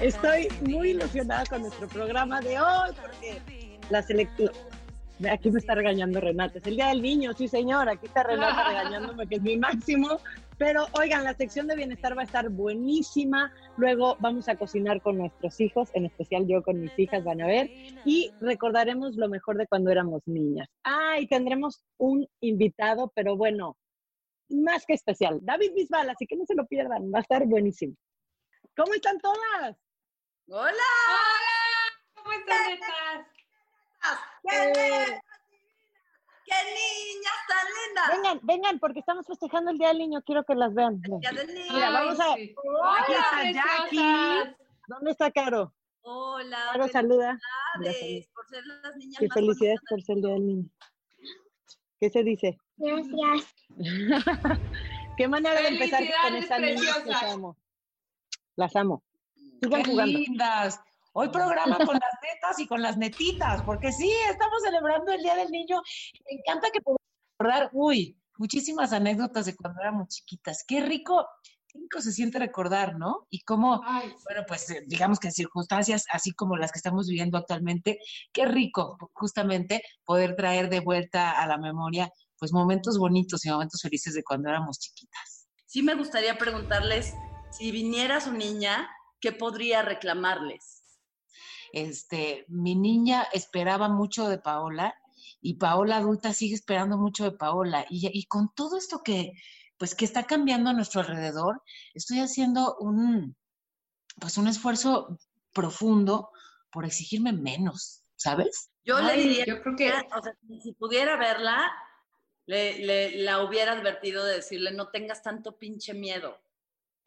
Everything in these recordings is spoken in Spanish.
Estoy muy ilusionada con nuestro programa de hoy porque la selección. Aquí me está regañando Renata. Es el Día del Niño, sí, señor. Aquí está Renata regañándome, que es mi máximo. Pero oigan, la sección de bienestar va a estar buenísima. Luego vamos a cocinar con nuestros hijos, en especial yo con mis hijas van a ver. Y recordaremos lo mejor de cuando éramos niñas. Ah, y tendremos un invitado, pero bueno, más que especial. David Bisbal, así que no se lo pierdan, va a estar buenísimo. ¿Cómo están todas? ¡Hola! Hola, ¿cómo están, netas? ¡Qué, Eh. ¡Qué niñas tan lindas! Vengan, vengan, porque estamos festejando el Día del Niño, quiero que las vean. Ven. Día del niño. Mira, vamos a- sí. Aquí Hola, está Jackie. ¿Dónde está Caro? Hola, Caro, saluda. felicidades por ser las niñas Qué más felicidades por ser el Día del Niño. ¿Qué se dice? Gracias. Qué manera de empezar con estas niñas las amo. Las amo. Sigan Qué jugando. lindas. Hoy programa con las netas y con las netitas, porque sí, estamos celebrando el Día del Niño. Me encanta que podamos recordar, uy, muchísimas anécdotas de cuando éramos chiquitas. Qué rico, qué rico se siente recordar, ¿no? Y cómo, Ay, bueno, pues eh, digamos que en circunstancias así como las que estamos viviendo actualmente, qué rico justamente poder traer de vuelta a la memoria pues momentos bonitos y momentos felices de cuando éramos chiquitas. Sí me gustaría preguntarles, si viniera su niña, ¿qué podría reclamarles? Este, mi niña esperaba mucho de Paola y Paola adulta sigue esperando mucho de Paola. Y, y con todo esto que, pues, que está cambiando a nuestro alrededor, estoy haciendo un, pues, un esfuerzo profundo por exigirme menos, ¿sabes? Yo le diría, yo creo que o sea, si si pudiera verla, le, le- la hubiera advertido de decirle, no tengas tanto pinche miedo.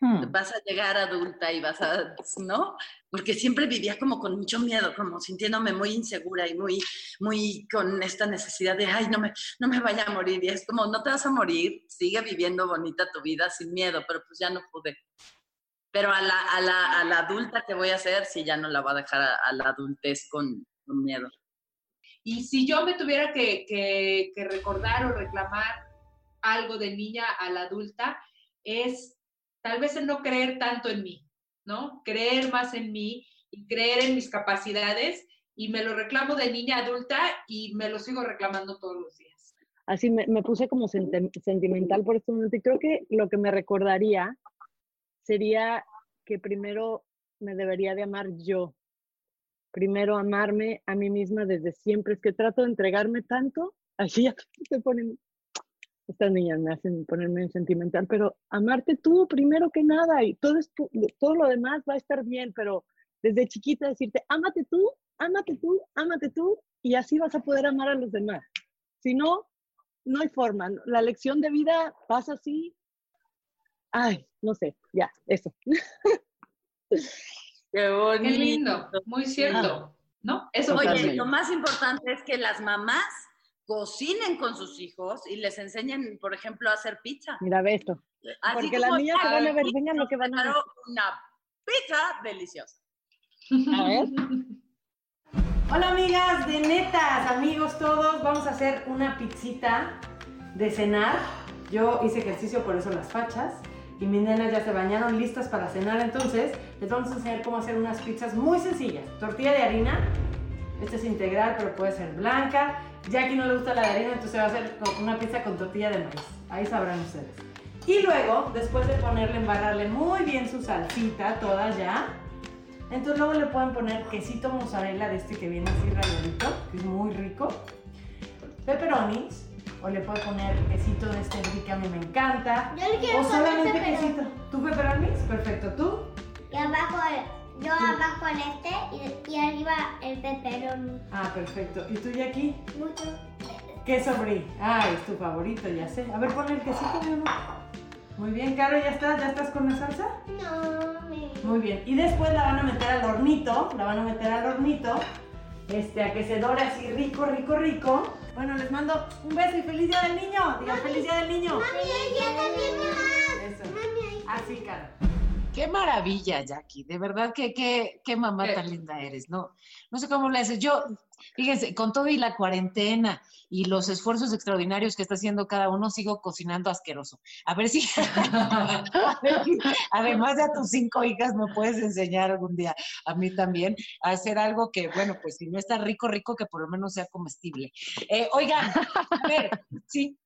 Hmm. vas a llegar adulta y vas a, ¿no? Porque siempre vivía como con mucho miedo, como sintiéndome muy insegura y muy, muy con esta necesidad de, ay, no me, no me vaya a morir. Y es como, no te vas a morir, sigue viviendo bonita tu vida sin miedo, pero pues ya no pude. Pero a la, a la, a la adulta que voy a hacer, sí, ya no la voy a dejar a, a la adultez con, con miedo. Y si yo me tuviera que, que- que recordar o reclamar algo de niña a la adulta, es tal vez el no creer tanto en mí, ¿no? Creer más en mí y creer en mis capacidades. Y me lo reclamo de niña adulta y me lo sigo reclamando todos los días. Así me, puse como senti- sentimental por este momento y creo que lo que me recordaría sería que primero me debería de amar yo. Primero amarme a mí misma desde siempre. Es que trato de entregarme tanto, así ya se ponen, estas niñas me hacen ponerme sentimental, pero amarte tú primero que nada y todo, es todo lo demás va a estar bien, pero desde chiquita decirte, ámate tú, ámate tú, ámate tú, y así vas a poder amar a los demás. Si no, no hay forma. La lección de vida pasa así. Ay, no sé, ya, eso. Qué bonito. Qué lindo, muy cierto, ¿no? Eso Oye, lo más importante es que las mamás cocinen con sus hijos y les enseñen, por ejemplo, a hacer pizza. Mira, ve esto. Así Porque las niñas se van a ver, vengan lo que van a ver. Una pizza deliciosa. A ver. Hola amigas de netas, amigos todos, vamos a hacer una pizzita de cenar. Yo hice ejercicio, por eso las fachas. Y mis nenas ya se bañaron listas para cenar, entonces les vamos a enseñar cómo hacer unas pizzas muy sencillas. Tortilla de harina, esta es integral, pero puede ser blanca. Jackie no le gusta la de harina, entonces va a hacer una pizza con tortilla de maíz. Ahí sabrán ustedes. Y luego, después de ponerle, embarrarle muy bien su salsita, toda ya, entonces luego le pueden poner quesito mozzarella de este que viene así rayadito, que es muy rico, pepperonis, o le pueden poner quesito de este que a mí me encanta, Yo le quiero o poner solamente pepperoni. quesito. ¿Tú pepperonis? Perfecto, ¿tú? Y abajo, el- yo abajo el este y, y arriba el pepperoni. Ah, perfecto. ¿Y tú, Jackie? Mucho. Queso brie. Ay, es tu favorito, ya sé. A ver, ponle el quesito, mi amor. Muy bien, Caro, ¿ya estás? ¿Ya estás con la salsa? No, me... Muy bien. Y después la van a meter al hornito, la van a meter al hornito, este, a que se dore así rico, rico, rico. Bueno, les mando un beso y feliz día del niño. Digan feliz día del niño. Mami, ya también me. Eso. Mami, Así, Caro. Qué maravilla, Jackie. De verdad que qué, qué mamá Eh. tan linda eres. No, no sé cómo le haces. Yo, fíjense, con todo y la cuarentena y los esfuerzos extraordinarios que está haciendo cada uno, sigo cocinando asqueroso. A ver si, además de a tus cinco hijas, me puedes enseñar algún día a mí también a hacer algo que, bueno, pues si no está rico, rico, que por lo menos sea comestible. Eh, oigan, a ver, sí.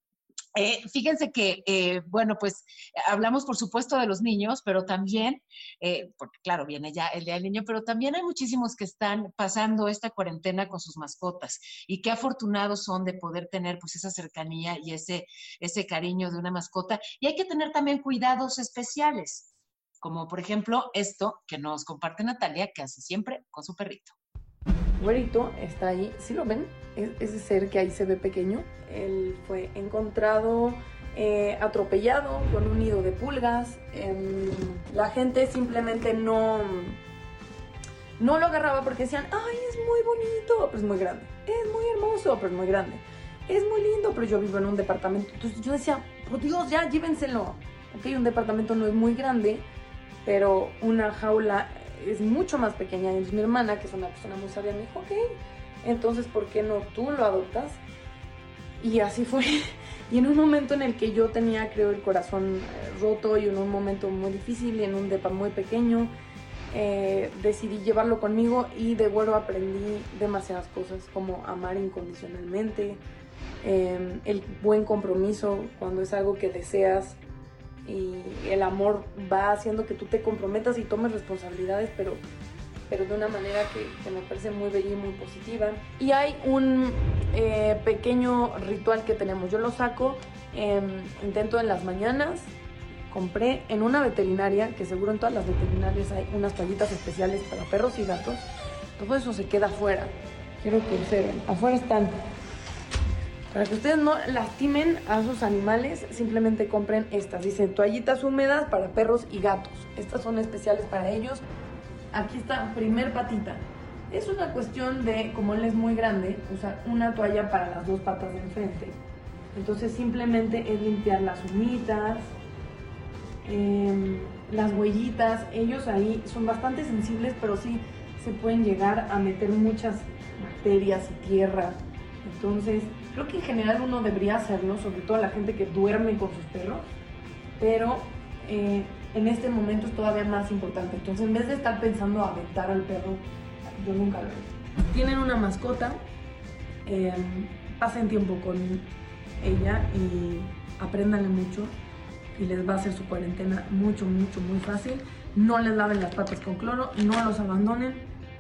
Eh, fíjense que, eh, bueno, pues hablamos por supuesto de los niños, pero también, eh, porque claro, viene ya el Día del Niño, pero también hay muchísimos que están pasando esta cuarentena con sus mascotas y qué afortunados son de poder tener pues esa cercanía y ese, ese cariño de una mascota. Y hay que tener también cuidados especiales, como por ejemplo esto que nos comparte Natalia, que hace siempre con su perrito. Güerito está ahí, ¿sí lo ven? Es- ese ser que ahí se ve pequeño. Él fue encontrado eh, atropellado con un nido de pulgas. Em, la gente simplemente no, no lo agarraba porque decían, ay, es muy bonito, pero es muy grande. Es muy hermoso, pero es muy grande. Es muy lindo, pero yo vivo en un departamento. Entonces yo decía, por Dios, ya llévenselo. Ok, un departamento no es muy grande, pero una jaula es mucho más pequeña. Entonces mi hermana, que es una persona muy sabia, me dijo, ok, entonces ¿por qué no tú lo adoptas? Y así fue. Y en un momento en el que yo tenía, creo, el corazón eh, roto y en un momento muy difícil y en un depa muy pequeño, eh, decidí llevarlo conmigo y de vuelo aprendí demasiadas cosas, como amar incondicionalmente, eh, el buen compromiso cuando es algo que deseas y el amor va haciendo que tú te comprometas y tomes responsabilidades, pero, pero de una manera que, me parece muy bella y muy positiva. Y hay un eh, pequeño ritual que tenemos. Yo lo saco, em, intento en las mañanas. Compré en una veterinaria, que seguro en todas las veterinarias hay unas toallitas especiales para perros y gatos. Todo eso se queda afuera. Quiero que observen. Afuera están para que ustedes no lastimen a sus animales, simplemente compren estas. Dicen toallitas húmedas para perros y gatos. Estas son especiales para ellos. Aquí está, primer patita. Es una cuestión de, como él es muy grande, usar una toalla para las dos patas de enfrente. Entonces simplemente es limpiar las uñitas, em, las huellitas. Ellos ahí son bastante sensibles, pero sí se pueden llegar a meter muchas bacterias y tierra. Entonces, creo que en general uno debería hacerlo, sobre todo la gente que duerme con sus perros, pero eh, en este momento es todavía más importante. Entonces, en vez de estar pensando aventar al perro, yo nunca lo hago. Tienen una mascota, eh, pasen tiempo con ella y apréndanle mucho y les va a hacer su cuarentena mucho, mucho, muy fácil. No les laven las patas con cloro, no los abandonen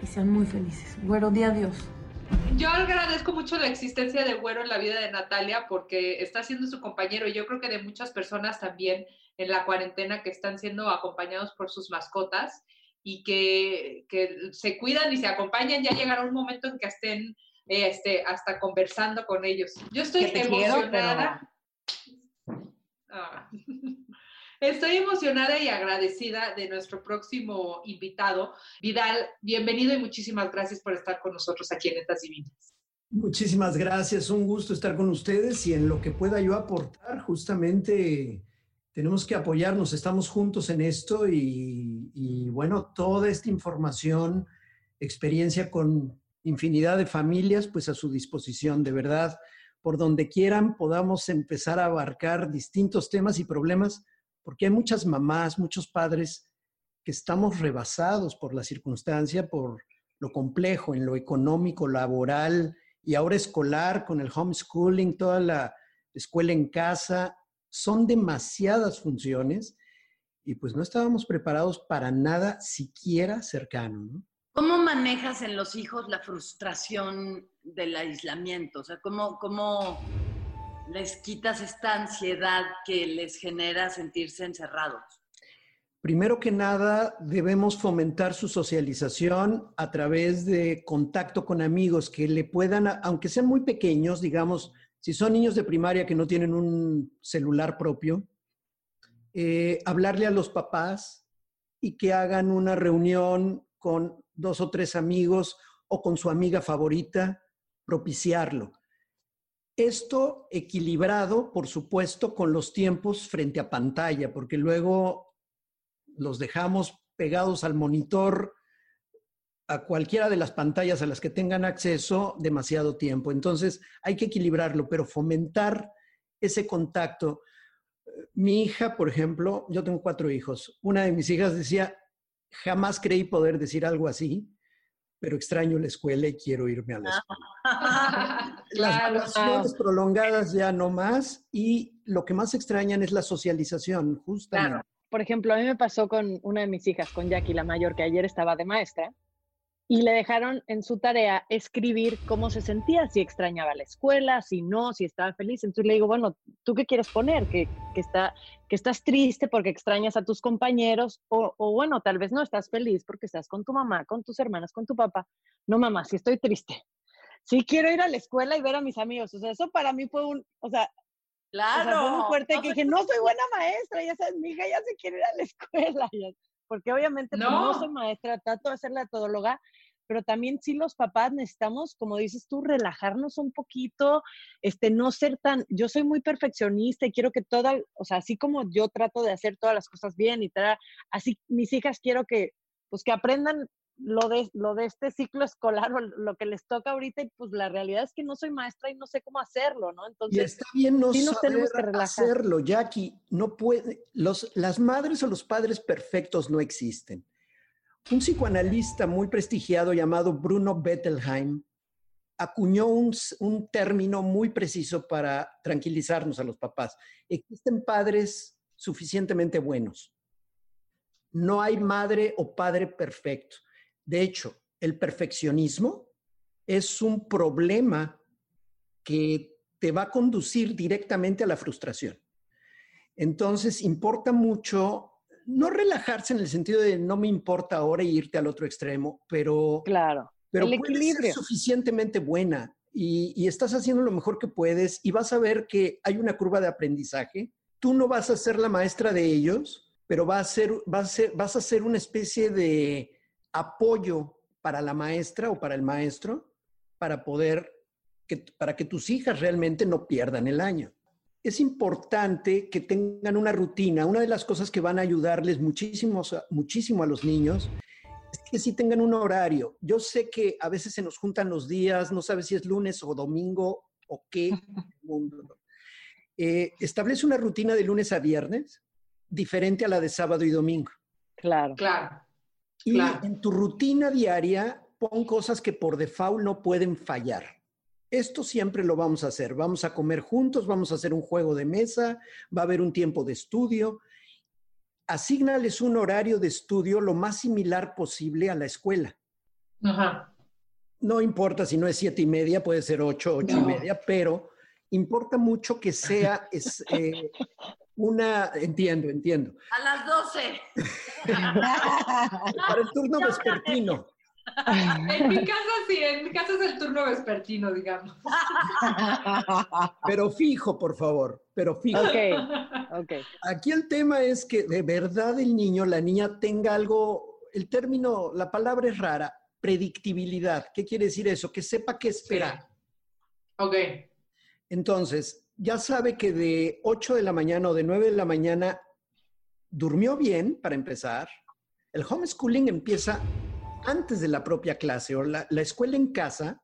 y sean muy felices. Güero, di adiós. Yo agradezco mucho la existencia de Güero en la vida de Natalia porque está siendo su compañero y yo creo que de muchas personas también en la cuarentena que están siendo acompañados por sus mascotas y que, que se cuidan y se acompañan, ya llegará un momento en que estén eh, este, hasta conversando con ellos. Yo estoy te quiero, emocionada. Ah. Estoy emocionada y agradecida de nuestro próximo invitado, Vidal. Bienvenido y muchísimas gracias por estar con nosotros aquí en Netas Divinas. Muchísimas gracias, un gusto estar con ustedes y en lo que pueda yo aportar, justamente tenemos que apoyarnos, estamos juntos en esto y, y bueno, toda esta información, experiencia con infinidad de familias, pues a su disposición, de verdad, por donde quieran podamos empezar a abarcar distintos temas y problemas, porque hay muchas mamás, muchos padres que estamos rebasados por la circunstancia, por lo complejo en lo económico, laboral y ahora escolar con el homeschooling, toda la escuela en casa. Son demasiadas funciones y pues no estábamos preparados para nada siquiera cercano. ¿no? ¿Cómo manejas en los hijos la frustración del aislamiento? O sea, ¿cómo, cómo les quitas esta ansiedad que les genera sentirse encerrados? Primero que nada, debemos fomentar su socialización a través de contacto con amigos que le puedan, aunque sean muy pequeños, digamos, si son niños de primaria que no tienen un celular propio, eh, hablarle a los papás y que hagan una reunión con dos o tres amigos o con su amiga favorita, propiciarlo. Esto equilibrado, por supuesto, con los tiempos frente a pantalla, porque luego los dejamos pegados al monitor a cualquiera de las pantallas a las que tengan acceso demasiado tiempo. Entonces hay que equilibrarlo, pero fomentar ese contacto. Mi hija, por ejemplo, yo tengo cuatro hijos. Una de mis hijas decía, jamás creí poder decir algo así, pero extraño la escuela y quiero irme a la escuela. Las vacaciones prolongadas ya no más y lo que más extrañan es la socialización, justamente. Claro. Por ejemplo, a mí me pasó con una de mis hijas, con Jackie, la mayor, que ayer estaba de maestra, y le dejaron en su tarea escribir cómo se sentía, si extrañaba la escuela, si no, si estaba feliz. Entonces le digo, bueno, ¿tú qué quieres poner? Que, que, está, que estás triste porque extrañas a tus compañeros, o, o bueno, tal vez no estás feliz porque estás con tu mamá, con tus hermanas, con tu papá. No, mamá, si estoy triste. Sí quiero ir a la escuela y ver a mis amigos. O sea, eso para mí fue un, o sea, o sea, fue muy Claro. fuerte No que dije, no soy buena maestra, ya sabes, mi hija ya se quiere ir a la escuela. Porque obviamente pues, no. No. soy maestra, trato de ser la todóloga, pero también sí los papás necesitamos, como dices tú, relajarnos un poquito, este, no ser tan, yo soy muy perfeccionista y quiero que toda, o sea, así como yo trato de hacer todas las cosas bien y tal, así mis hijas quiero que, pues que aprendan lo de, lo de este ciclo escolar o lo que les toca ahorita y pues la realidad es que no soy maestra y no sé cómo hacerlo, ¿no? Y Entonces, está bien no sí nos tenemos que saber relajar. hacerlo, Jackie. No puede, los, las madres o los padres perfectos no existen. Un psicoanalista muy prestigiado llamado Bruno Bettelheim acuñó un, un término muy preciso para tranquilizarnos a los papás. Existen padres suficientemente buenos. No hay madre o padre perfecto. De hecho, el perfeccionismo es un problema que te va a conducir directamente a la frustración. Entonces, importa mucho no relajarse en el sentido de no me importa ahora y irte al otro extremo, pero, claro, pero puedes ser suficientemente buena y, y estás haciendo lo mejor que puedes y vas a ver que hay una curva de aprendizaje. Tú no vas a ser la maestra de ellos, pero va a ser, va a ser, vas a ser una especie de apoyo para la maestra o para el maestro para poder, que, para que tus hijas realmente no pierdan el año. Es importante que tengan una rutina. Una de las cosas que van a ayudarles muchísimo, muchísimo a los niños es que sí tengan un horario. Yo sé que a veces se nos juntan los días, no sabes si es lunes o domingo o qué mundo. Eh, establece una rutina de lunes a viernes diferente a la de sábado y domingo. Claro. Claro. Y Claro. en tu rutina diaria pon cosas que por default no pueden fallar. Esto siempre lo vamos a hacer. Vamos a comer juntos, vamos a hacer un juego de mesa, va a haber un tiempo de estudio. Asígnales un horario de estudio lo más similar posible a la escuela. Ajá. No importa si no es siete y media, puede ser ocho, ocho y media, pero importa mucho que sea es, eh, una, entiendo, entiendo. A las 12. Para el turno vespertino. En mi casa sí, en mi casa es el turno vespertino, digamos. Pero fijo, por favor, pero fijo. Ok, ok. Aquí el tema es que de verdad el niño, la niña tenga algo, el término, la palabra es rara, predictibilidad. ¿Qué quiere decir eso? Que sepa qué esperar. Ok. Entonces, ya sabe que de 8 de la mañana o de 9 de la mañana durmió bien, para empezar. El homeschooling empieza antes de la propia clase o la, la escuela en casa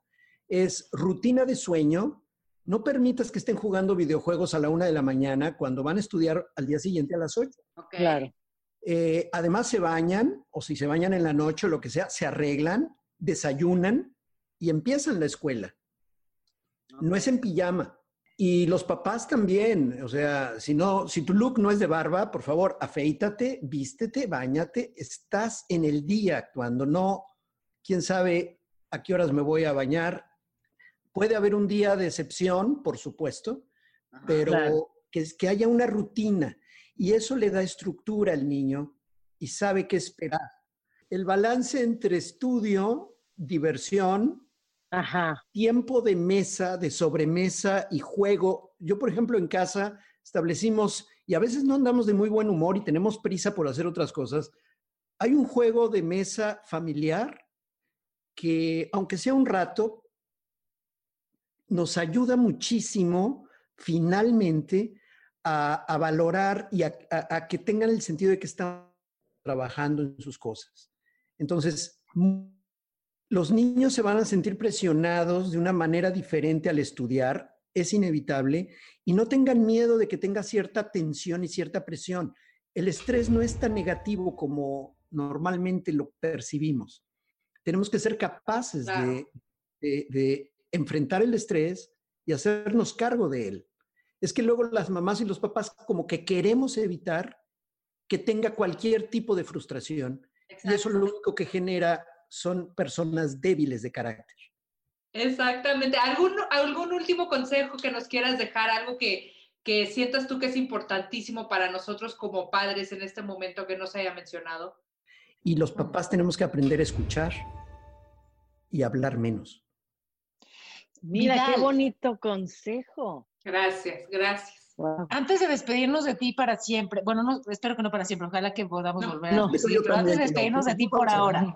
es rutina de sueño. No permitas que estén jugando videojuegos a la una de la mañana cuando van a estudiar al día siguiente a las 8. Ok. Claro. Eh, además se bañan, o si se bañan en la noche o lo que sea, se arreglan, desayunan y empiezan la escuela. No es en pijama. Y los papás también, o sea, si no, si tu look no es de barba, por favor, afeítate, vístete, bañate, estás en el día actuando, no, quién sabe a qué horas me voy a bañar. Puede haber un día de excepción, por supuesto, pero Claro. que, que haya una rutina y eso le da estructura al niño y sabe qué esperar. El balance entre estudio, diversión, tiempo de mesa, de sobremesa y juego. Yo, por ejemplo, en casa establecimos, y a veces no andamos de muy buen humor y tenemos prisa por hacer otras cosas, hay un juego de mesa familiar que, aunque sea un rato, nos ayuda muchísimo finalmente a, valorar y a, que tengan el sentido de que están trabajando en sus cosas. Entonces, los niños se van a sentir presionados de una manera diferente al estudiar, es inevitable, y no tengan miedo de que tenga cierta tensión y cierta presión. El estrés no es tan negativo como normalmente lo percibimos. Tenemos que ser capaces Claro. de, de- de enfrentar el estrés y hacernos cargo de él. Es que luego las mamás y los papás como que queremos evitar que tenga cualquier tipo de frustración y eso lo único que genera son personas débiles de carácter. Exactamente. ¿Algún, algún último consejo que nos quieras dejar? Algo que, que sientas tú que es importantísimo para nosotros como padres en este momento que no se haya mencionado. Y los papás tenemos que aprender a escuchar y hablar menos. Mira, qué bonito consejo. Gracias, gracias. Antes de despedirnos de ti para siempre, bueno, no, espero que no para siempre, ojalá que podamos volver no, a yo pero antes de despedirnos no, de ti por no, ahora,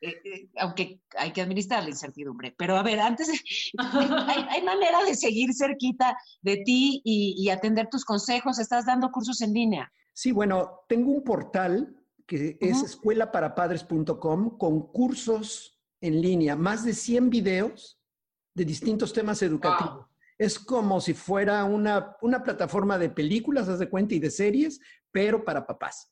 eh, eh, aunque hay que administrar la incertidumbre, pero a ver, antes, de- hay, hay manera de seguir cerquita de ti y, y atender tus consejos, estás dando cursos en línea. Sí, bueno, tengo un portal que es escuelaparapadres.com con cursos en línea, más de 100 videos de distintos temas educativos. Es como si fuera una, una plataforma de películas, haz de cuenta, y de series, pero para papás.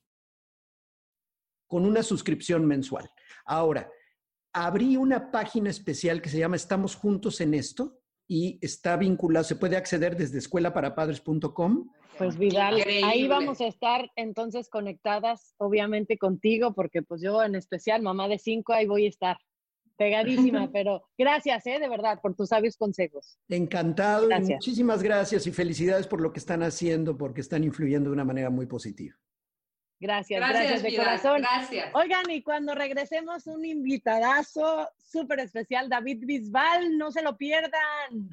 Con una suscripción mensual. Ahora, abrí una página especial que se llama Estamos Juntos en Esto y está vinculado, se puede acceder desde escuelaparapadres.com. Pues Vidal, ahí vamos a estar entonces conectadas, obviamente contigo, porque pues yo en especial, mamá de cinco, ahí voy a estar pegadísima, pero gracias, ¿eh? De verdad, por tus sabios consejos. Encantado y muchísimas gracias y felicidades por lo que están haciendo porque están influyendo de una manera muy positiva. Gracias, Gracias, gracias, de corazón. gracias. Oigan, y cuando regresemos, un invitadazo súper especial, David Bisbal, no se lo pierdan.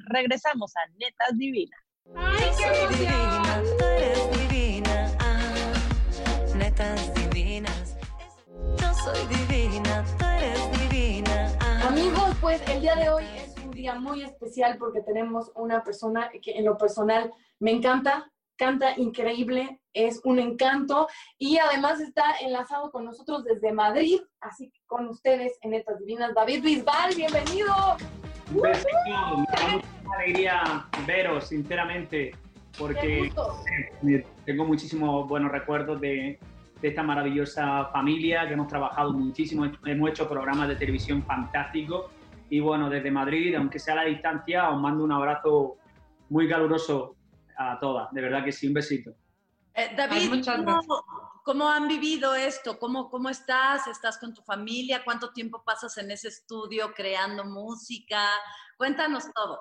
Regresamos a Netas Divinas. Yo soy divina, tú eres divina, ah, netas divinas. Yo soy divina, tú eres divina, ah. Amigos, pues el día de hoy es un día muy especial porque tenemos una persona que en lo personal me encanta, canta increíble, es un encanto. Y además está enlazado con nosotros desde Madrid, así que con ustedes en Netas Divinas, David Bisbal, bienvenido. Besito, me da mucha alegría veros, sinceramente, porque tengo muchísimos buenos recuerdos de, de esta maravillosa familia que hemos trabajado muchísimo, hemos hecho programas de televisión fantásticos y bueno, desde Madrid, aunque sea a la distancia, os mando un abrazo muy caluroso a todas, de verdad que sí, un besito. Eh, David, Ay, ¿cómo, cómo han vivido esto? ¿Cómo, ¿Cómo estás? ¿Estás con tu familia? ¿Cuánto tiempo pasas en ese estudio creando música? Cuéntanos todo.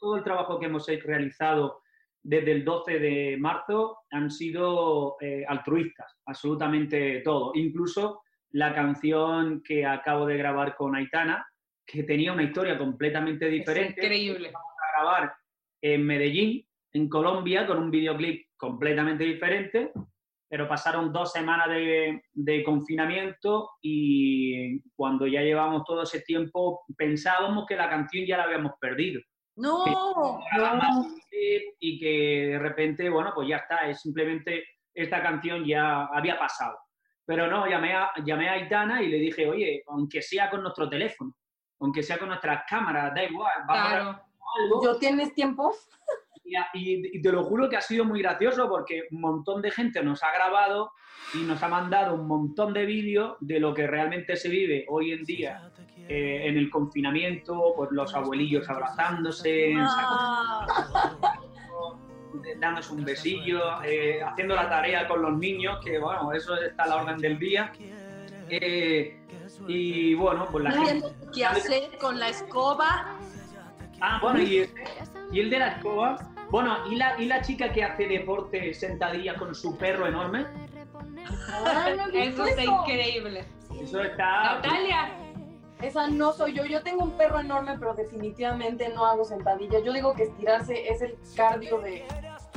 todo el trabajo que hemos realizado desde el 12 de marzo han sido eh, altruistas, absolutamente todo. Incluso la canción que acabo de grabar con Aitana, que tenía una historia completamente diferente. increíble. Vamos a grabar en Medellín, en Colombia, con un videoclip completamente diferente, pero pasaron dos semanas de, de confinamiento y cuando ya llevamos todo ese tiempo pensábamos que la canción ya la habíamos perdido. No, Que más y que de repente, bueno, pues ya está, es simplemente esta canción ya había pasado. Pero no, llamé a, llamé a Aitana y le dije, oye, aunque sea con nuestro teléfono, aunque sea con nuestras cámaras, da igual, vamos a grabar algo. ¿Yo tienes tiempo? Y, y- te lo juro que ha sido muy gracioso porque un montón de gente nos ha grabado y nos ha mandado un montón de vídeos de lo que realmente se vive hoy en día eh, en el confinamiento, pues los abuelillos abrazándose, dándose un besillo, eh, haciendo la tarea con los niños, que bueno, eso está a la orden del día. Eh, y bueno, pues la gente... Qué hacer con la escoba. Ah, bueno, y, el- y el de la escoba. Bueno, ¿y la, ¿y la chica que hace deporte sentadilla con su perro enorme? Eso está increíble. Eso está. Natalia. Esa no soy yo. Yo tengo un perro enorme, pero definitivamente no hago sentadillas. Yo digo que estirarse es el cardio de,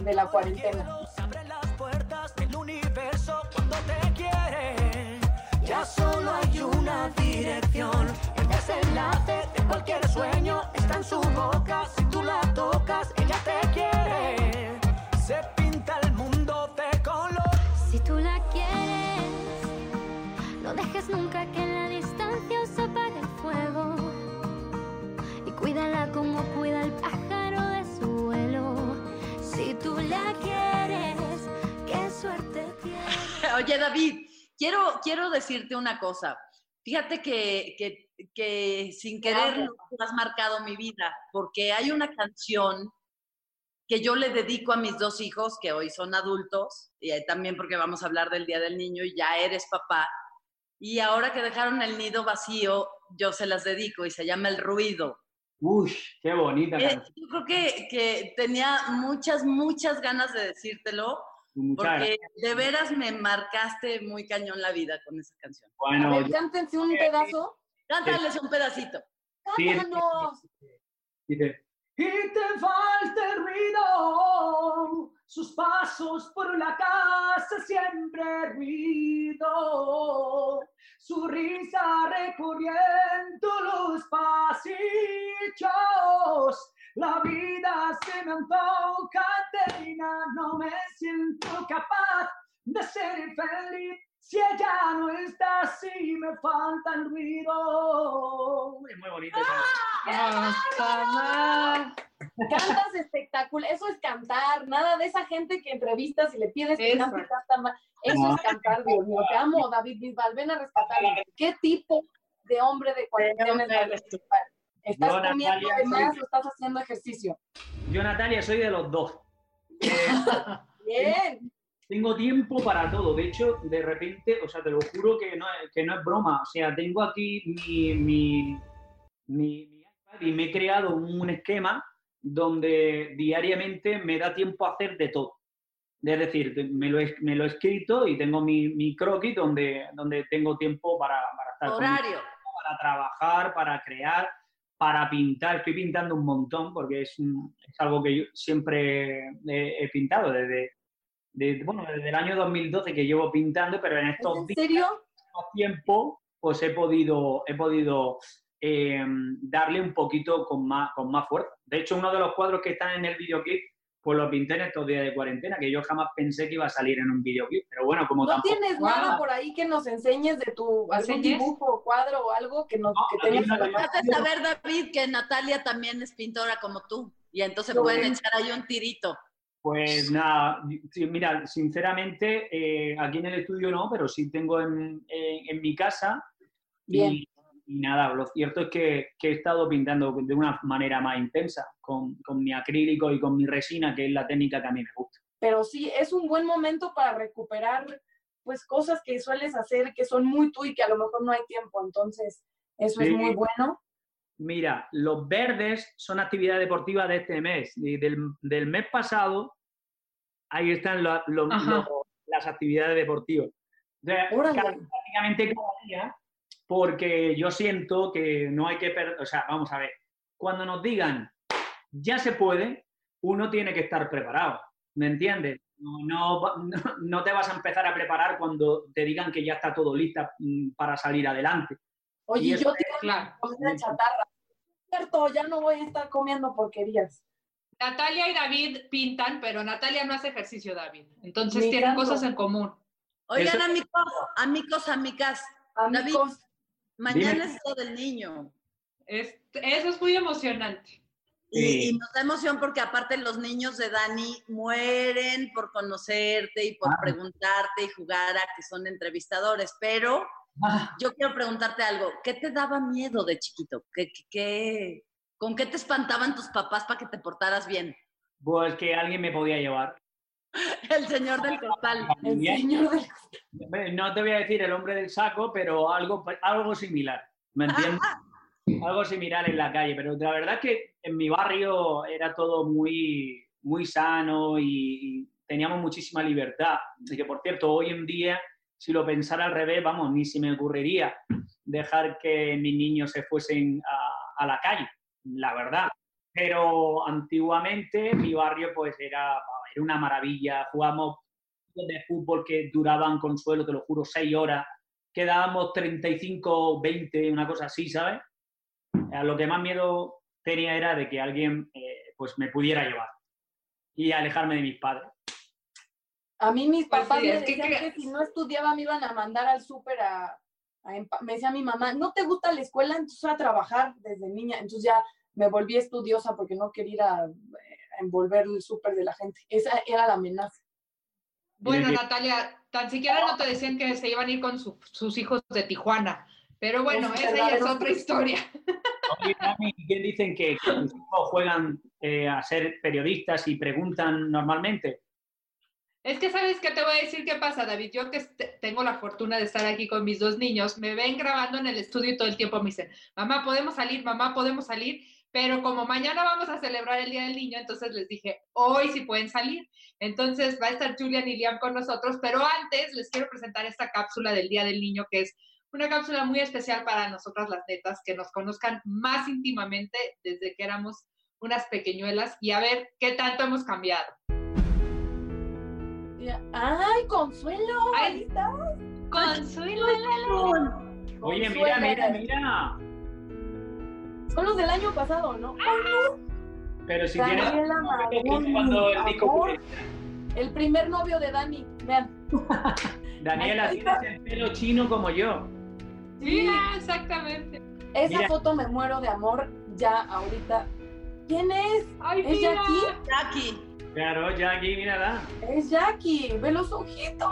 de la cuarentena. del universo cuando te quiere. Ya solo hay una dirección. El desenlace de cualquier sueño está en su boca. Si tú la tocas, ella te quiere. Se pinta el mundo de color. Si tú la quieres, no dejes nunca que en la distancia os apague el fuego. Y cuídala como cuida el pájaro de su vuelo. Si tú la quieres, qué suerte tienes. Oye, David, quiero, quiero decirte una cosa. Fíjate que, que, que sin querer has marcado mi vida, porque hay una canción que yo le dedico a mis dos hijos, que hoy son adultos, y también porque vamos a hablar del Día del Niño y ya eres papá. Y ahora que dejaron el nido vacío, yo se las dedico y se llama El Ruido. Uy, qué bonita Eh, canción. yo creo que, que tenía muchas, muchas ganas de decírtelo, Muchas porque gracias. de veras me marcaste muy cañón la vida con esa canción. Bueno, A ver, yo- cántense un pedazo. Cántales un pedacito. ¡Cántanos! dice, Y te falta el ruido, sus pasos por la casa siempre ruido, su risa recorriendo los pasillos. La vida se me antoja termina, no me siento capaz de ser feliz. Si ella no está así, me falta el ruido. Es muy bonita Cantas espectacular, eso es cantar, nada de esa gente que entrevistas y le pides que cante mal. Eso No. es cantar, Dios mío. Te amo, David Bisbal, ven a rescatarme. ¿Qué tipo de hombre de cuarentena es? ¿Estás Yo, comiendo Natalia, de más soy- o estás haciendo ejercicio? Yo, Natalia, soy de los dos. Bien. Tengo tiempo para todo. De hecho, de repente, o sea, te lo juro que no es, que no es broma. O sea, tengo aquí mi, mi, mi- mi iPad y me he creado un esquema donde diariamente me da tiempo a hacer de todo. Es decir, me lo he, me lo he escrito y tengo mi, mi croquis donde, donde tengo tiempo para, para estar con Horario. para trabajar, para crear, para pintar. Estoy pintando un montón porque es, un- es algo que yo siempre he, he pintado desde, de- bueno, desde el año 2012 que llevo pintando, pero en estos ¿En días, serio? estos tiempos, pues he podido, he podido eh, darle un poquito con más, con más fuerza. De hecho, uno de los cuadros que están en el videoclip, pues lo pinté en estos días de cuarentena, que yo jamás pensé que iba a salir en un videoclip. Pero bueno, como ¿No tampoco... tienes nada por ahí que nos enseñes de tu algún dibujo o cuadro o algo que, nos, que tengas mano? Haces saber, David, que Natalia también es pintora como tú. Y entonces pueden echar ahí un tirito. Pues nada, mira, sinceramente, eh, aquí en el estudio no, pero sí tengo en, en- en mi casa. Bien. Y, y nada, lo cierto es que, que he estado pintando de una manera más intensa, con, con mi acrílico y con mi resina, que es la técnica que a mí me gusta. pero sí es un buen momento para recuperar pues cosas que sueles hacer que son muy tú y que a lo mejor no hay tiempo, entonces eso Sí. es muy bueno. Mira, los verdes son actividades deportivas de este mes. Y del, del mes pasado, ahí están lo- lo- Ajá. lo- las actividades deportivas. Prácticamente cada día, porque yo siento que no hay que perder, o sea, vamos a ver, cuando nos digan ya se puede, uno tiene que estar preparado, ¿me entiendes? No, no, te vas a empezar a preparar cuando te digan que ya está todo lista mm, para salir adelante. Oye, yo tengo Claro. comida chatarra. Cierto, ya no voy a estar comiendo porquerías. Natalia y David pintan, pero Natalia no hace ejercicio, David. Entonces tienen cosas en común. Oigan, Eso- amigos, amigos, amigas, David, Amigos, mañana Dime. es Día del niño. Es- eso es muy emocionante. Y, Sí. y nos da emoción porque aparte los niños de Dani mueren por conocerte y por Ah. preguntarte y jugar a que son entrevistadores, pero Ah, yo quiero preguntarte algo. ¿Qué te daba miedo de chiquito? ¿Qué, qué- con qué te espantaban tus papás para que te portaras bien? Pues que alguien me podía llevar. El señor del costal. el señor del... No te voy a decir el hombre del saco, pero algo, algo similar, ¿me entiendes? algo similar en la calle, pero la verdad es que en mi barrio era todo muy, muy sano y, y teníamos muchísima libertad. Y que, por cierto, hoy en día, si lo pensara al revés, vamos, ni se me ocurriría dejar que mis niños se fuesen a, la calle, la verdad. Pero antiguamente mi barrio pues era, era una maravilla, jugábamos de fútbol que duraban, consuelo, te lo juro, seis horas, quedábamos 35, 20, una cosa así, ¿sabes? A lo que más miedo tenía era de que alguien eh, pues me pudiera llevar y alejarme de mis padres. A mí mis Pues papás sí, me que decían que si no estudiaba me iban a mandar al súper a, a empa- Me decía mi mamá, ¿no te gusta la escuela? Entonces a trabajar desde niña. Entonces ya me volví estudiosa porque no quería ir a, a envolver el súper de la gente. Esa era la amenaza. Bueno, Natalia, tan siquiera no te decían que se iban a ir con su- sus hijos de Tijuana. Pero bueno, Es esa ya es otra historia. ¿quién dicen que, que tus hijos juegan eh, a ser periodistas y preguntan normalmente? Es que sabes qué te voy a decir qué pasa, David. Yo que tengo la fortuna de estar aquí con mis dos niños, me ven grabando en el estudio y todo el tiempo me dicen, mamá, podemos salir, mamá, podemos salir. Pero como mañana vamos a celebrar el Día del Niño, entonces les dije, hoy sí pueden salir. Entonces va a estar Julian y Liam con nosotros, pero antes les quiero presentar esta cápsula del Día del Niño, que es una cápsula muy especial para nosotras las netas, que nos conozcan más íntimamente desde que éramos unas pequeñuelas y a ver qué tanto hemos cambiado. ¡Ay, Consuelo! Ay. Ahí está. Consuelo. Oye, mira, mira, mira. Son los del año pasado, ¿no? Pero si tienes Daniela Magún, cuando el amor. El primer novio de Dani. Vean. Daniela, tienes el pelo chino como yo. Sí, ah, exactamente. Esa Mira. foto me muero de amor ya ahorita. ¿Quién es? Ay, ¿Es mira. Jackie? Jackie. Claro, ya aquí, mírala. Es Jackie. Ve los ojitos.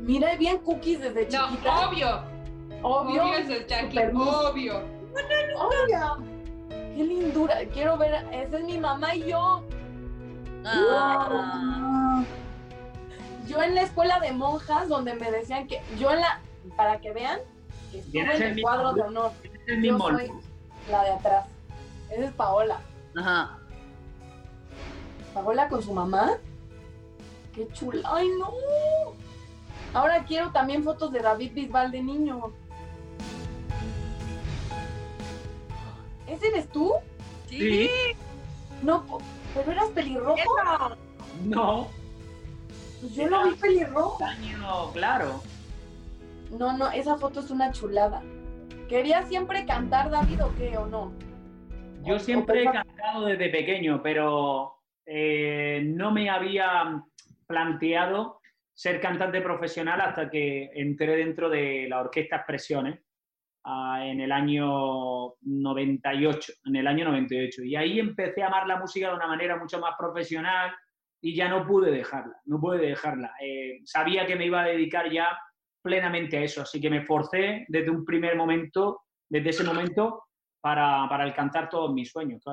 Mira bien cookies desde No, chiquita. obvio. Obvio. Obvio es el Jackie, obvio. Obvio. Qué lindura. Quiero ver. Esa es mi mamá y yo. Ah. Yo en la escuela de monjas, donde me decían que. Yo en la. Para que vean, que estuve en el mismo cuadro de honor. Es el Yo mismo soy la de atrás. Esa es Paola. Ajá. Paola con su mamá. Qué chula. ¡Ay, no! Ahora quiero también fotos de David Bisbal de niño. ¿Ese eres tú? Sí. No, pero eras pelirrojo. No, Pues yo lo vi pelirrojo. daño, claro. No, no, esa foto es una chulada. ¿Querías siempre cantar, David, o qué, o no? Yo siempre he cantado desde pequeño, pero eh, no me había planteado ser cantante profesional hasta que entré dentro de la Orquesta Expresiones ah, en el año 98, en el año 98. Y ahí empecé a amar la música de una manera mucho más profesional y ya no pude dejarla, no pude dejarla. Eh, sabía que me iba a dedicar ya plenamente a eso, así que me forcé desde un primer momento, desde ese momento, para, para alcanzar todos mis sueños.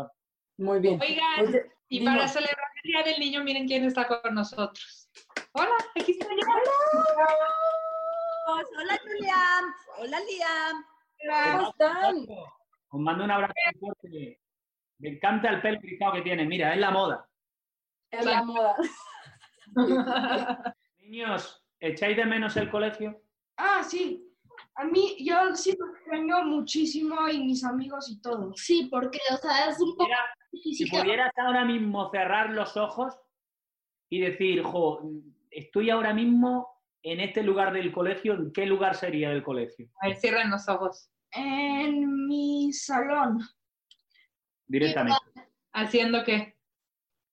Muy bien. Oigan, Oye, y para celebrar el Día del Niño, miren quién está con nosotros. Hola, aquí está ya. Hola, Julián. Hola, Liam. ¿Cómo están? Os mando un abrazo fuerte. Me encanta el pelo rizado que tiene. Mira, es la moda. Es la moda. Niños, ¿echáis de menos el colegio? Ah, sí. A mí, yo sí lo extraño muchísimo y mis amigos y todo. Sí, porque, o sea, es un poco Si pudieras ahora mismo cerrar los ojos y decir, jo, estoy ahora mismo en este lugar del colegio, ¿en qué lugar sería del colegio? A ver, cierren los ojos. En mi salón, Directamente. ¿Haciendo qué?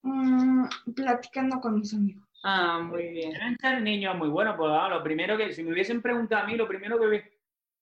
mm, platicando con mis amigos. Ah, muy bien. Deben ser niños muy buenos, pues ah, lo primero que, si me hubiesen preguntado a mí, lo primero que hubiese,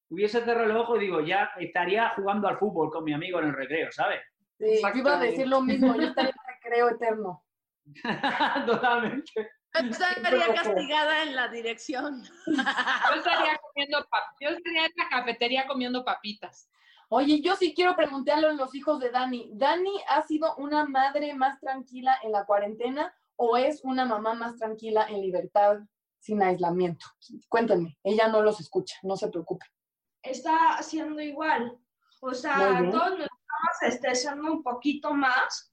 hubiese cerrado los ojos, digo, ya estaría jugando al fútbol con mi amigo en el recreo, ¿sabes? Sí, yo iba a decir lo mismo, yo estaría en recreo eterno. Totalmente. Yo estaría castigada en la dirección. Yo estaría comiendo yo estaría en la cafetería comiendo papitas. Oye, yo sí quiero preguntarle a los hijos de Dani. ¿Dani ha sido una madre más tranquila en la cuarentena o es una mamá más tranquila en libertad sin aislamiento? Cuéntenme, ella no los escucha, no se preocupe. Está haciendo igual. O sea, todos nos estamos estresando un poquito más,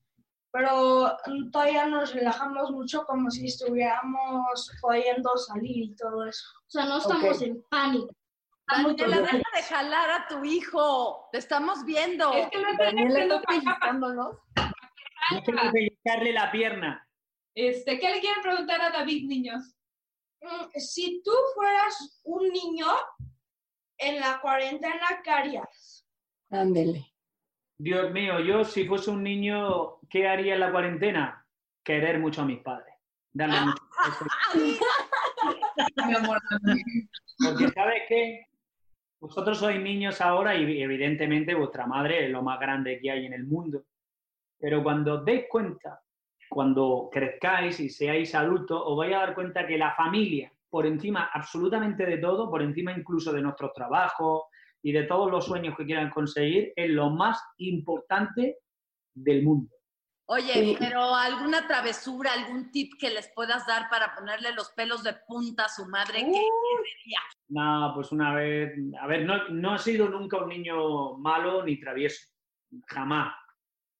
pero todavía nos relajamos mucho como si estuviéramos pudiendo salir y todo eso. O sea, no estamos Ok. en pánico. Daniela, deja de jalar a tu hijo. Te estamos viendo. Es que no Daniela está pellizcándolos. No tengo que pellizcarle la pierna. Este, ¿Qué le quieren preguntar a David, niños? Mm, Si tú fueras un niño en la cuarentena, ¿qué harías? Ándele. Dios mío, yo si fuese un niño, ¿qué haría en la cuarentena? Querer mucho a mis padres. Darle mucho Mi amor. Porque ¿sabes qué? Vosotros sois niños ahora y evidentemente vuestra madre es lo más grande que hay en el mundo. Pero cuando os deis cuenta, cuando crezcáis y seáis adultos, os vais a dar cuenta que la familia, por encima absolutamente de todo, por encima incluso de nuestros trabajos y de todos los sueños que quieran conseguir, es lo más importante del mundo. Oye, Sí. pero alguna travesura, algún tip que les puedas dar para ponerle los pelos de punta a su madre, ¿qué sería? No, pues una vez, a ver, no, no he sido nunca un niño malo ni travieso, jamás.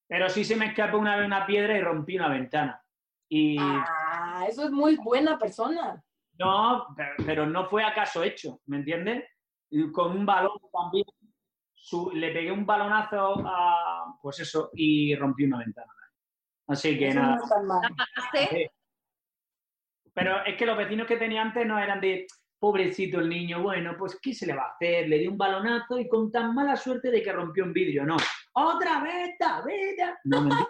Pero sí se me escapó una vez una piedra y rompí una ventana. Y Ah, eso es muy buena persona. no, pero, pero no fue acaso hecho, ¿me entiendes? Y con un balón también, su- le pegué un balonazo a, pues eso, y rompí una ventana. Así que Eso nada. no. Pero es que los vecinos que tenía antes no eran de pobrecito el niño, bueno, pues ¿qué se le va a hacer? Le di un balonazo y con tan mala suerte de que rompió un vidrio, no. ¡Otra vez, David! No, mentira.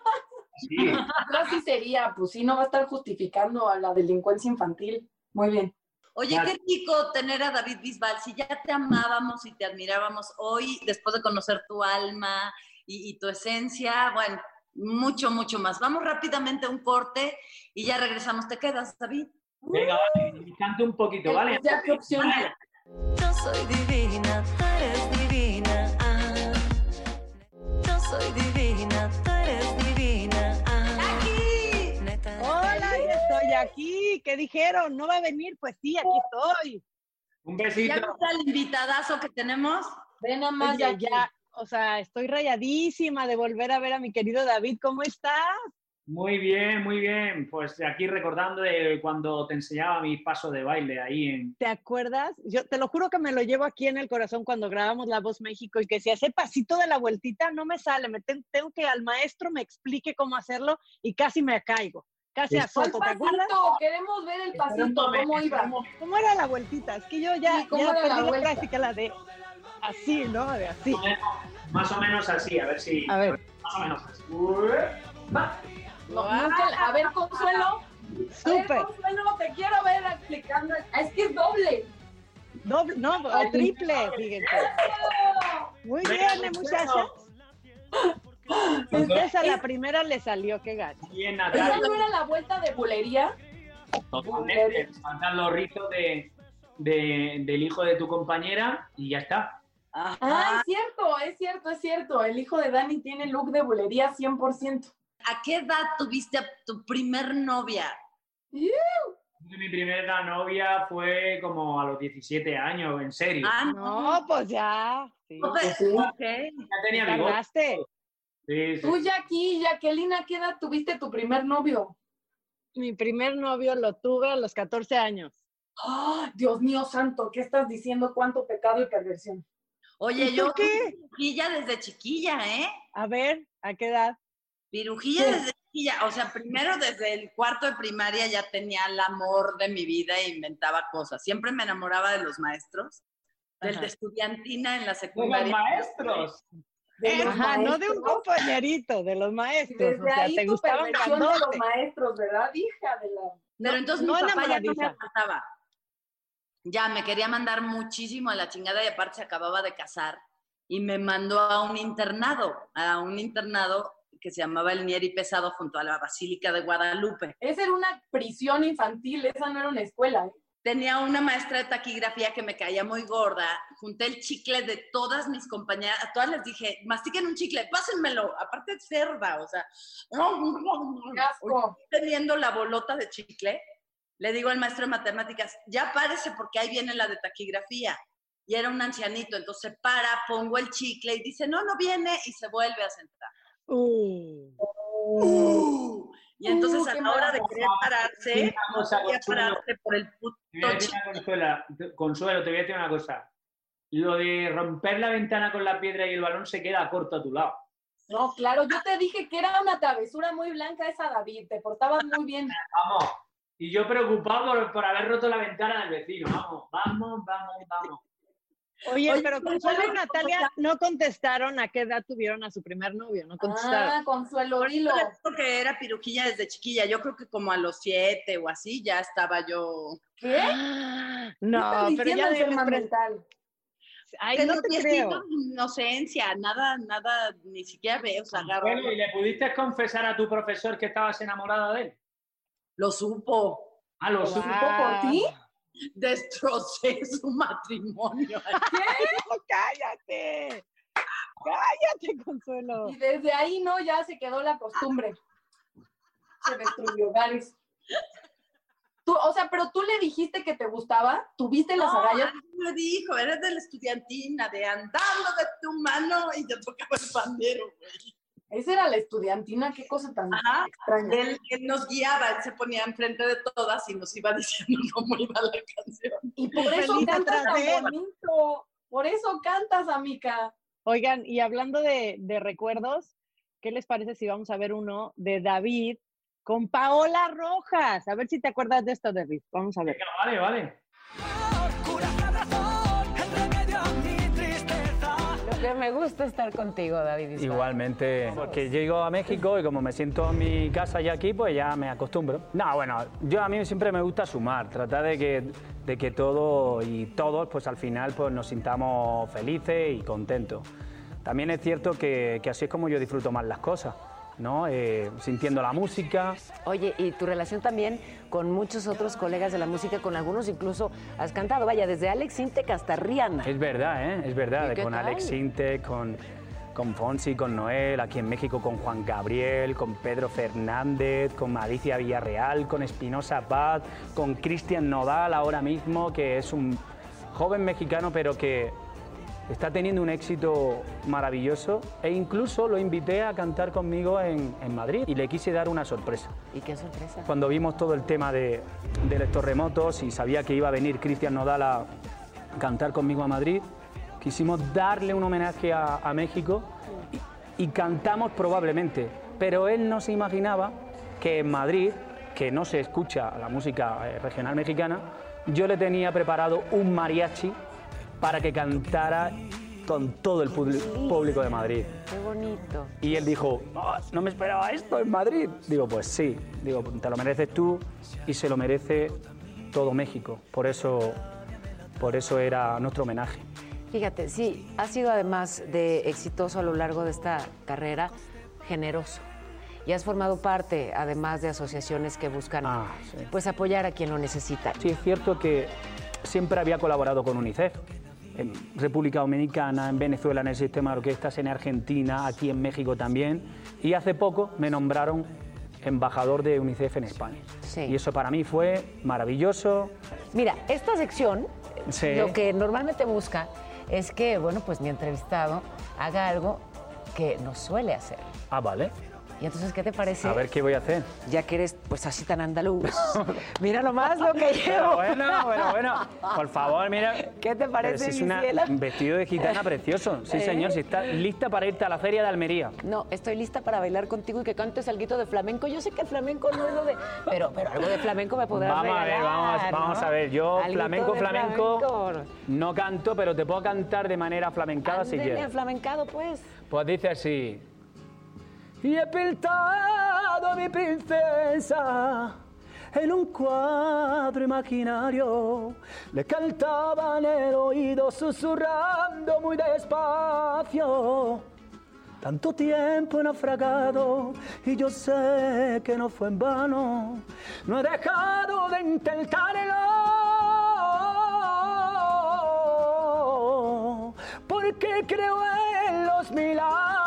Sí. Yo sí sería, pues sí, no va a estar justificando a la delincuencia infantil. Muy bien. Oye, qué rico tener a David Bisbal. Si ya te amábamos y te admirábamos hoy, después de conocer tu alma y, y tu esencia, bueno, mucho, mucho más. Vamos rápidamente a un corte y ya regresamos. ¿Te quedas, David? Venga, vale, canta un poquito, ¿vale? Ya, ¿qué opción hay? Yo soy divina, tú eres divina. Ah. Yo soy divina, tú eres divina. Estoy aquí. ¿Qué dijeron? ¿No va a venir? Pues sí, aquí estoy. Un ¿Ya besito. viste al invitadazo que tenemos? Ven a más Oye, ya, o sea, estoy rayadísima de volver a ver a mi querido David. ¿Cómo estás? Muy bien, muy bien. Pues aquí recordando de cuando te enseñaba mis pasos de baile ahí en... ¿Te acuerdas? Yo te lo juro que me lo llevo aquí en el corazón cuando grabamos La Voz México y que si hace pasito de la vueltita no me sale, me ten- tengo que al maestro me explique cómo hacerlo y casi me caigo, casi Es- azoto, ¿te acuerdas? Queremos ver el pasito, ¿cómo iba? ¿Cómo era la vueltita? Es que yo ya, Sí, ¿cómo ya era la perdí la vuelta? práctica, la de así, ¿no? De así. Más o menos así, a ver si... A ver. Más o menos así. Va. No, nunca la- a ver, Consuelo. A Súper. Consuelo, te quiero ver explicando. Es que es doble. Doble, no, o triple, fíjense. Muy bien, Consuelo. muchachas. Entonces a la primera le salió, qué gacho. Bien, ¿Esa no era la vuelta de bulería? Totalmente. Faltan los rizos de, de- del hijo de tu compañera y ya está. Ah, es cierto, es cierto, es cierto. El hijo de Dani tiene look de bulería 100%. ¿A qué edad tuviste a tu primer novia? Mi primera novia fue como a los 17 años, en serio. Ah, no, pues ya. Sí. Pues. Ya tenía. Tardaste. Sí, sí. Tú, Jackie, Jacqueline, ¿a qué edad tuviste tu primer novio? Mi primer novio lo tuve a los 14 años. ¡Ah, Dios mío santo! ¿Qué estás diciendo? ¿Cuánto pecado y perversión? Oye, ¿Y yo qué? pirujilla desde chiquilla, ¿eh? A ver, ¿a qué edad? Pirujilla desde chiquilla. O sea, primero desde el cuarto de primaria ya tenía el amor de mi vida e inventaba cosas. Siempre me enamoraba de los maestros. Del de estudiantina en la ¡De los secundaria. maestros! De Ajá, no de un compañerito, de los maestros. Desde o sea, ahí te tu gustaban perversión de los maestros, ¿verdad, hija de la...? Pero No, entonces no mi papá ya no me. Ya me quería mandar muchísimo a la chingada y aparte se acababa de casar y me mandó a un internado, a un internado que se llamaba el Nieri Pesado junto a la Basílica de Guadalupe. Esa era una prisión infantil, esa no era una escuela. ¿eh? Tenía una maestra de taquigrafía que me caía muy gorda. Junté el chicle de todas mis compañeras. A todas les dije, mastiquen un chicle, pásenmelo. Aparte es cerda, o sea. Teniendo la bolota de chicle, le digo al maestro de matemáticas, ya párese porque ahí viene la de taquigrafía. Y era un ancianito, entonces para, pongo el chicle y dice, no, no viene, y se vuelve a sentar. Uh. Uh, y entonces Uh, a la hora de querer pararse, no pararse por el puto Te voy a decir chicle. una consuela- Consuelo, te voy a decir una cosa. Lo de romper la ventana con la piedra y el balón se queda corto a tu lado. No, claro, yo te dije que era una travesura muy blanca esa, David. Te portabas muy bien. Vamos. Y yo preocupado por, por haber roto la ventana del vecino. Vamos, vamos, vamos, vamos. Oye, Oye, pero Consuelo y ¿cuál es- Natalia no contestaron a qué edad tuvieron a su primer novio, no contestaron. Ah, Consuelo, dilo. les digo que era pirujilla desde chiquilla. Yo creo que como a los siete o así ya estaba yo. ¿Qué? Ah, ¿Qué No, estás pero ya debes mental? Ay, no te creo. inocencia, nada, nada, ni siquiera veo, o sea, Bueno, ¿y le pudiste confesar a tu profesor que estabas enamorada de él? Lo supo. Ah, lo Wow. supo. por ti? Destrocé su matrimonio. No, cállate. Cállate, Consuelo. Y desde ahí no, ya se quedó la costumbre. Se destruyó hogares. Tú, o sea, pero tú le dijiste que te gustaba, tuviste las No, agallas. me dijo, eres de la estudiantina, de andando de tu mano y te tocaba el pandero, güey. Esa era la estudiantina, qué cosa tan Ajá. extraña. Él, él nos guiaba, él se ponía enfrente de todas y nos iba diciendo cómo iba la canción. Y por eso Feliz cantas tan bonito. Por eso cantas, amiga. Oigan, y hablando de, de recuerdos, ¿qué les parece si vamos a ver uno de David con Paola Rojas? A ver si te acuerdas de esto, David. Vamos a ver. Venga, vale, vale. Me gusta estar contigo, David. Igualmente, porque llego a México y como me siento en mi casa ya aquí, pues ya me acostumbro. No, bueno, yo a mí siempre me gusta sumar, tratar de que, de que todo y todos, pues al final, pues nos sintamos felices y contentos. También es cierto que así es como yo disfruto más las cosas, ¿no? Eh, sintiendo la música, Oye, y tu relación también con muchos otros colegas de la música, con algunos incluso has cantado, vaya, desde Alex Intec hasta Rihanna. Es verdad, ¿eh? Es verdad. ¿Y qué Con tal? Alex Inte, con, con Fonsi, con Noel, aquí en México con Juan Gabriel, con Pedro Fernández, con Alicia Villarreal, con Espinosa Paz, con Cristian Nodal ahora mismo, que es un joven mexicano, pero que está teniendo un éxito maravilloso. E incluso lo invité a cantar conmigo en, en Madrid y le quise dar una sorpresa. ¿Y qué sorpresa? Cuando vimos todo el tema de, de los terremotos y sabía que iba a venir Cristian Nodal a cantar conmigo a Madrid, quisimos darle un homenaje a, a México y, y cantamos probablemente, pero él no se imaginaba que en Madrid, que no se escucha la música eh, regional mexicana, yo le tenía preparado un mariachi para que cantara con todo el público de Madrid. Qué bonito. Y él dijo, "Ah, no me esperaba esto en Madrid. Digo, pues sí, digo, te lo mereces tú y se lo merece todo México. Por eso, por eso era nuestro homenaje. Fíjate, sí, ha sido además de exitoso a lo largo de esta carrera, generoso. Y has formado parte, además de asociaciones que buscan pues apoyar a quien lo necesita. Sí, es cierto que siempre había colaborado con UNICEF. En República Dominicana, en Venezuela, en el sistema de orquestas, en Argentina, aquí en México también. Y hace poco me nombraron embajador de UNICEF en España. Y eso para mí fue maravilloso. Mira, esta sección Sí. lo que normalmente busca es que, bueno, pues mi entrevistado haga algo que no suele hacer. Ah, vale. Y entonces, ¿qué te parece? A ver qué voy a hacer. Ya que eres pues así tan andaluz. Mira nomás lo que Pero llevo. bueno, bueno, bueno. Por favor, mira. ¿Qué te parece, Pero si es una- un vestido de gitana precioso. Sí, ¿Eh? señor. Si está lista para irte a la feria de Almería. No, estoy lista para bailar contigo y que cantes algo de flamenco. Yo sé que el flamenco no es lo de... Pero, pero algo de flamenco me podrás Vamos a ver, vamos, ¿no? vamos a ver. Yo flamenco, flamenco, flamenco. no canto, pero te puedo cantar de manera flamencada si quieres. flamencado, pues. Pues dice así. Y he pintado a mi princesa en un cuadro imaginario. Le cantaba en el oído susurrando muy despacio. Tanto tiempo naufragado y yo sé que no fue en vano. No he dejado de intentarlo porque creo en los milagros.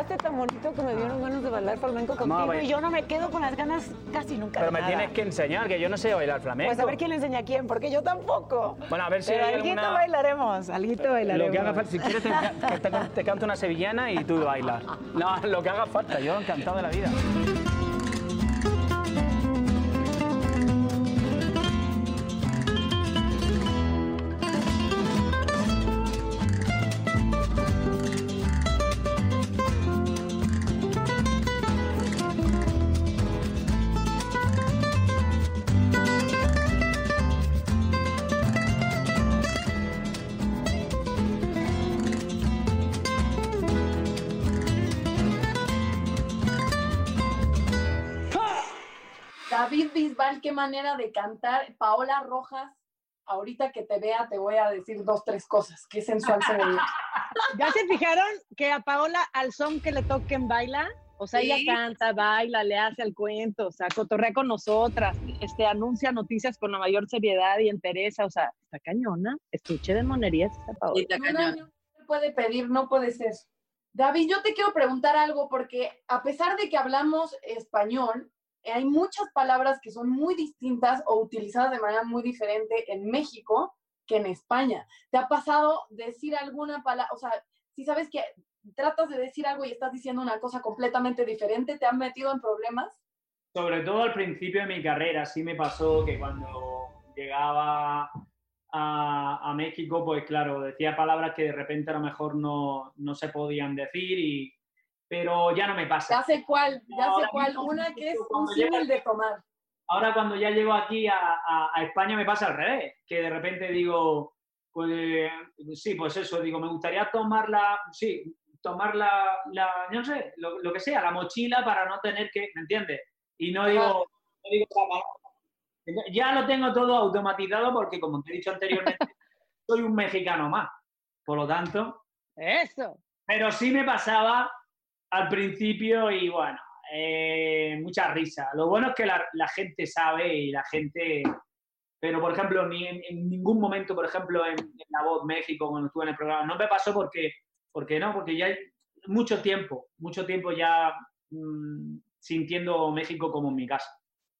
Cantaste tan bonito que me dieron ganas de bailar flamenco contigo y yo no me quedo con las ganas casi nunca Pero de me nada. tienes que enseñar, que yo no sé bailar flamenco. Pues a ver quién le enseña a quién, porque yo tampoco. Bueno, a ver si Pero hay alguito alguna- bailaremos, alguito bailaremos. Lo que haga falta, si quieres te, que te, te canto una sevillana y tú bailas. No, lo que haga falta, yo encantado de la vida. Qué manera de cantar. Paola Rojas, ahorita que te vea te voy a decir dos, tres cosas. Qué sensual se veía. ¿Ya se fijaron que a Paola al son que le toquen baila? O sea, Sí. ella canta, baila, le hace el cuento, o sea, cotorrea con nosotras, este, anuncia noticias con la mayor seriedad y entereza, o sea, está cañona. Estuche de monerías esta Paola. Una mujer puede pedir, no puede ser. David, yo te quiero preguntar algo porque a pesar de que hablamos español, hay muchas palabras que son muy distintas o utilizadas de manera muy diferente en México que en España. ¿Te ha pasado decir alguna palabra, o sea, si sabes que tratas de decir algo y estás diciendo una cosa completamente diferente, te han metido en problemas? Sobre todo al principio de mi carrera, sí me pasó que cuando llegaba a, a México, pues claro, decía palabras que de repente a lo mejor no, no se podían decir, y, pero ya no me pasa. Ya sé cuál, ya sé Ahora cuál. mismo, Una que es un símil de tomar. Ahora cuando ya llego aquí a, a- a España me pasa al revés, que de repente digo, pues sí, pues eso, digo, me gustaría tomar la, sí, tomar la, la- no sé, lo, lo que sea, la mochila para no tener que, ¿me entiendes? Y no digo, no digo. Ya lo tengo todo automatizado porque, como te he dicho anteriormente, soy un mexicano más. Por lo tanto, Eso. pero sí me pasaba al principio y bueno, eh, mucha risa. Lo bueno es que la, la gente sabe y la gente... Pero, por ejemplo, ni en, en ningún momento, por ejemplo, en, en La Voz México, cuando estuve en el programa, no me pasó porque, porque no, porque ya hay mucho tiempo, mucho tiempo ya mm, sintiendo México como mi casa.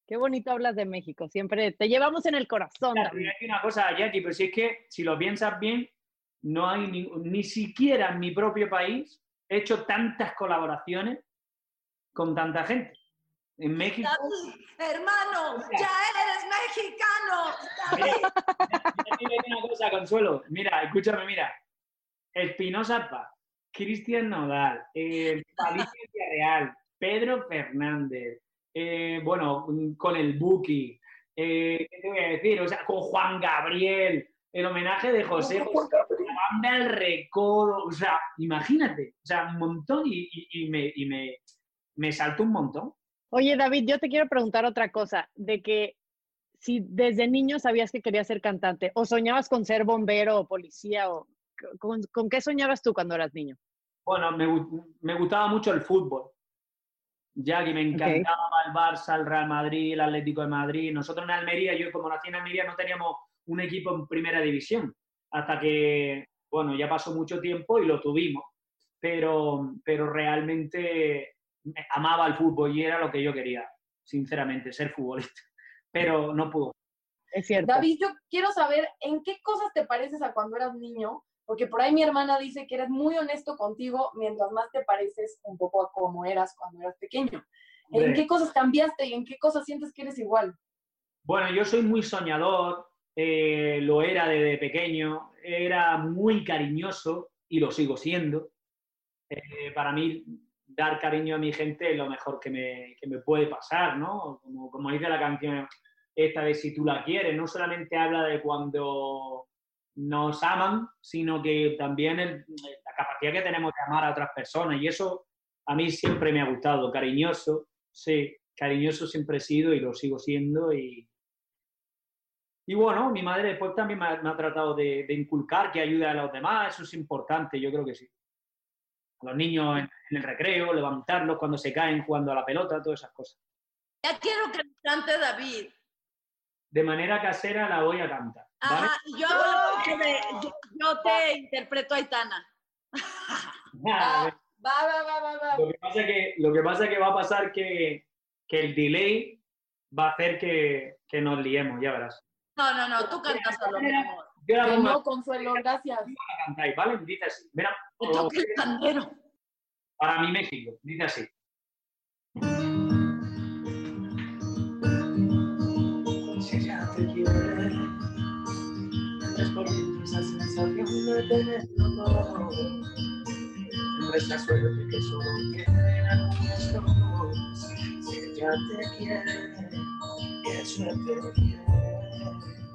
Qué bonito hablas de México, siempre te llevamos en el corazón. Claro, hay una cosa, Jackie, pero si es que, si lo piensas bien, no hay ni, ni siquiera en mi propio país he hecho tantas colaboraciones con tanta gente. En México, Hermano, ya eres mexicano. Dime una cosa, Consuelo. Mira, escúchame, mira. Espinosa Paz, Cristian Nodal, eh, Alicia Villarreal, Pedro Fernández, eh, bueno, con el Buki, eh, ¿qué te voy a decir? O sea, con Juan Gabriel, el homenaje de José José, banda El Recodo, o sea, imagínate, o sea, un montón y, y- y me, y me, me saltó un montón. Oye, David, yo te quiero preguntar otra cosa, de que si desde niño sabías que querías ser cantante o soñabas con ser bombero o policía o con, con qué soñabas tú cuando eras niño? Bueno, me, me gustaba mucho el fútbol. Ya que me encantaba el Barça, el Real Madrid, el Atlético de Madrid. Nosotros en Almería, yo como nací en Almería, no teníamos un equipo en primera división. Hasta que bueno, ya pasó mucho tiempo y lo tuvimos, pero, pero realmente amaba el fútbol y era lo que yo quería, sinceramente, ser futbolista, pero no pudo. Es cierto. David, yo quiero saber en qué cosas te pareces a cuando eras niño, porque por ahí mi hermana dice que eres muy honesto contigo mientras más te pareces un poco a como eras cuando eras pequeño. ¿En qué cosas cambiaste y en qué cosas sientes que eres igual? Bueno, yo soy muy soñador, eh, lo era desde pequeño, era muy cariñoso y lo sigo siendo. Eh, para mí, dar cariño a mi gente es lo mejor que me, que me puede pasar, ¿no? Como, como dice la canción esta de Si tú la quieres, no solamente habla de cuando nos aman, sino que también el- la capacidad que tenemos de amar a otras personas. Y eso a mí siempre me ha gustado, cariñoso, sí, cariñoso siempre he sido y lo sigo siendo. Y, y bueno, mi madre después también me ha, me ha tratado de, de inculcar que ayude a los demás, eso es importante, yo creo que sí. A los niños en, en el recreo, levantarlos cuando se caen jugando a la pelota, todas esas cosas. Ya quiero que cante David. De manera casera la voy a cantar. ¿vale? Ajá, yo yo, yo te interpreto a Aitana. Va, va, va, va, va. Lo que pasa que, lo que, pasa que va a pasar que, que el delay va a hacer que, que nos liemos, ya verás. No, no, no, tú cantas solo, mi amor. Yo la pongo no, Consuelo, gracias. a cantar, ¿vale? Dice así. Mira, Que toque el pandero. para mi México, dice así. Si ella te quiere, es por esa sensación de tenerlo todo. No es la suerte que solo quiere a nuestro amor. Si ella te quiere, qué suerte tienes.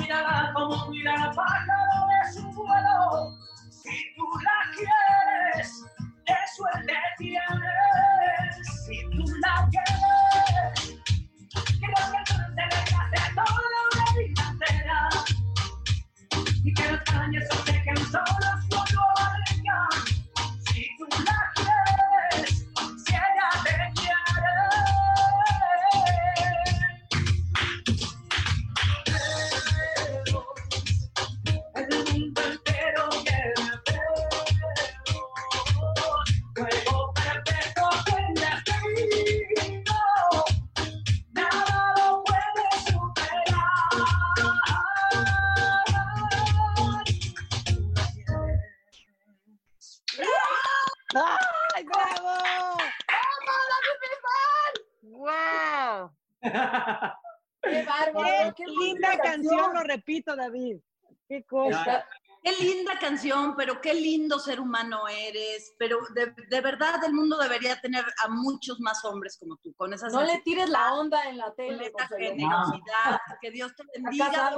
Y cuídala como cuida la pájaro de su vuelo. Si tú la quieres, qué suerte tienes. Si tú la quieres, que los canciones te regalaste toda una vida entera. Y que los años linda canción! Lo repito, David. ¡Qué cosa! Qué linda canción, pero qué lindo ser humano eres. Pero de, de verdad el mundo debería tener a muchos más hombres como tú, con esas No le tires la onda en la tele, esa Consuelo. generosidad. Que Dios te bendiga.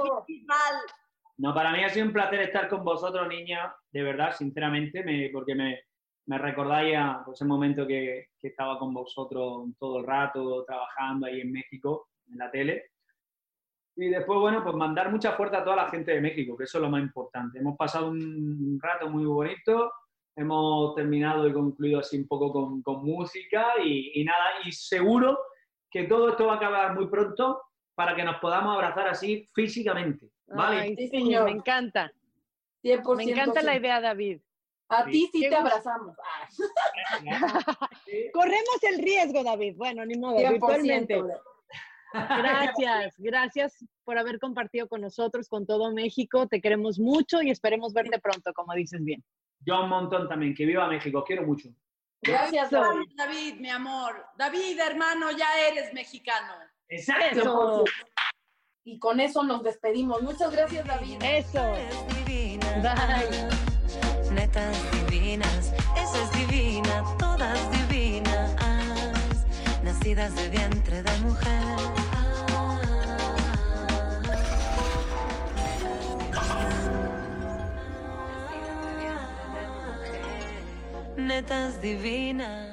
No, para mí ha sido un placer estar con vosotros, niña, de verdad, sinceramente, me- porque me, me recordáis a pues, ese momento que, que estaba con vosotros todo el rato, trabajando ahí en México, en la tele. Y después, bueno, pues mandar mucha fuerza a toda la gente de México, que eso es lo más importante. Hemos pasado un rato muy bonito, hemos terminado y concluido así un poco con, con música y, y nada, y seguro que todo esto va a acabar muy pronto para que nos podamos abrazar así físicamente, ¿vale? Ay, Sí, señor. me encanta. 100% Me encanta la idea, David. A ti sí te abrazamos. Ah, Corremos el riesgo, David. Bueno, ni modo, 100%. virtualmente. Gracias, gracias por haber compartido con nosotros, con todo México. Te queremos mucho y esperemos verte pronto, como dices bien. Yo un montón también, que viva México, quiero mucho. Gracias. David. David, mi amor. David, hermano, ya eres mexicano. Exacto. Eso. Y con eso nos despedimos. Muchas gracias, David. Eso. Bye. Netas divinas, esa es divina, todas divinas, nacidas de vientre de mujer. Netas divinas.